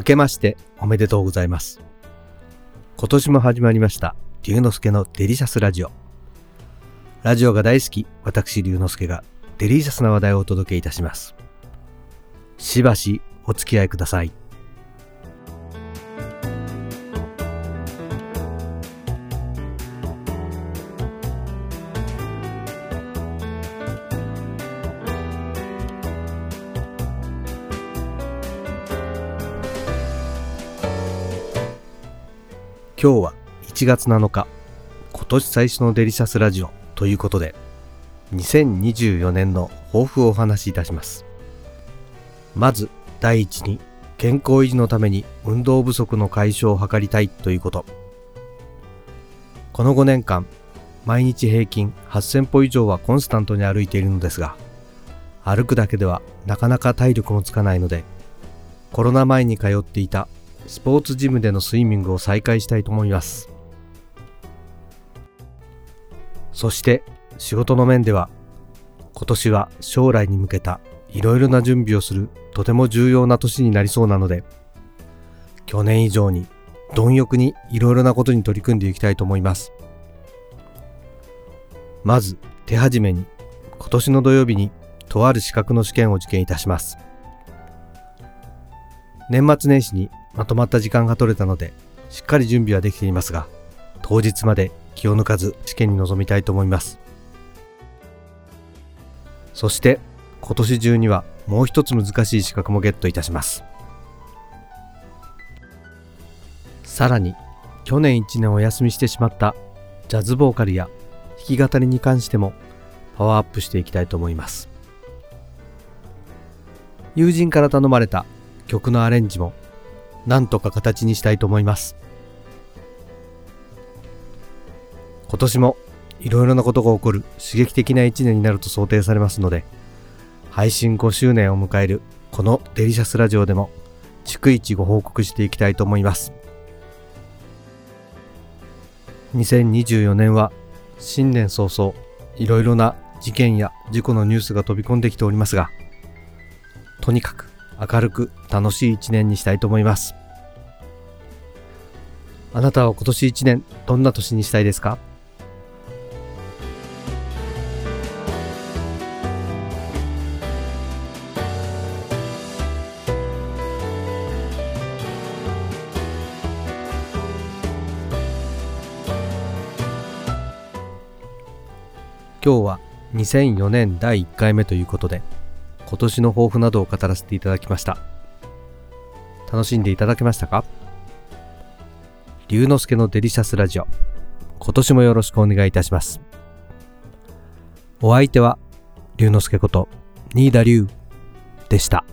明けましておめでとうございます。今年も始まりました、龍之介のデリシャスラジオ。ラジオが大好き、私龍之介がデリシャスな話題をお届けいたします。しばしお付き合いください。今日は1月7日、今年最初のデリシャスラジオということで、2024年の抱負をお話しいたします。まず、第一に、健康維持のために運動不足の解消を図りたいということ。この5年間、毎日平均8000歩以上はコンスタントに歩いているのですが、歩くだけではなかなか体力もつかないので、コロナ前に通っていたスポーツジムでのスイミングを再開したいと思います。そして仕事の面では今年は将来に向けたいろいろな準備をするとても重要な年になりそうなので去年以上に貪欲にいろいろなことに取り組んでいきたいと思います。まず手始めに今年の土曜日にとある資格の試験を受験いたします。年末年始にまとまった時間が取れたので、しっかり準備はできていますが、当日まで気を抜かず試験に臨みたいと思います。そして、今年中にはもう一つ難しい資格もゲットいたします。さらに、去年1年お休みしてしまったジャズボーカルや弾き語りに関してもパワーアップしていきたいと思います。友人から頼まれた曲のアレンジもなんとか形にしたいと思います。今年もいろいろなことが起こる刺激的な一年になると想定されますので、配信5周年を迎えるこのデリシャスラジオでも逐一ご報告していきたいと思います。2024年は新年早々いろいろな事件や事故のニュースが飛び込んできておりますが、とにかく明るく楽しい一年にしたいと思います。あなたは今年一年どんな年にしたいですか？今日は2004年第1回目ということで今年の抱負などを語らせていただきました。楽しんでいただけましたか？龍之介のデリシャスラジオ。今年もよろしくお願いいたします。お相手は、龍之介こと、新田龍でした。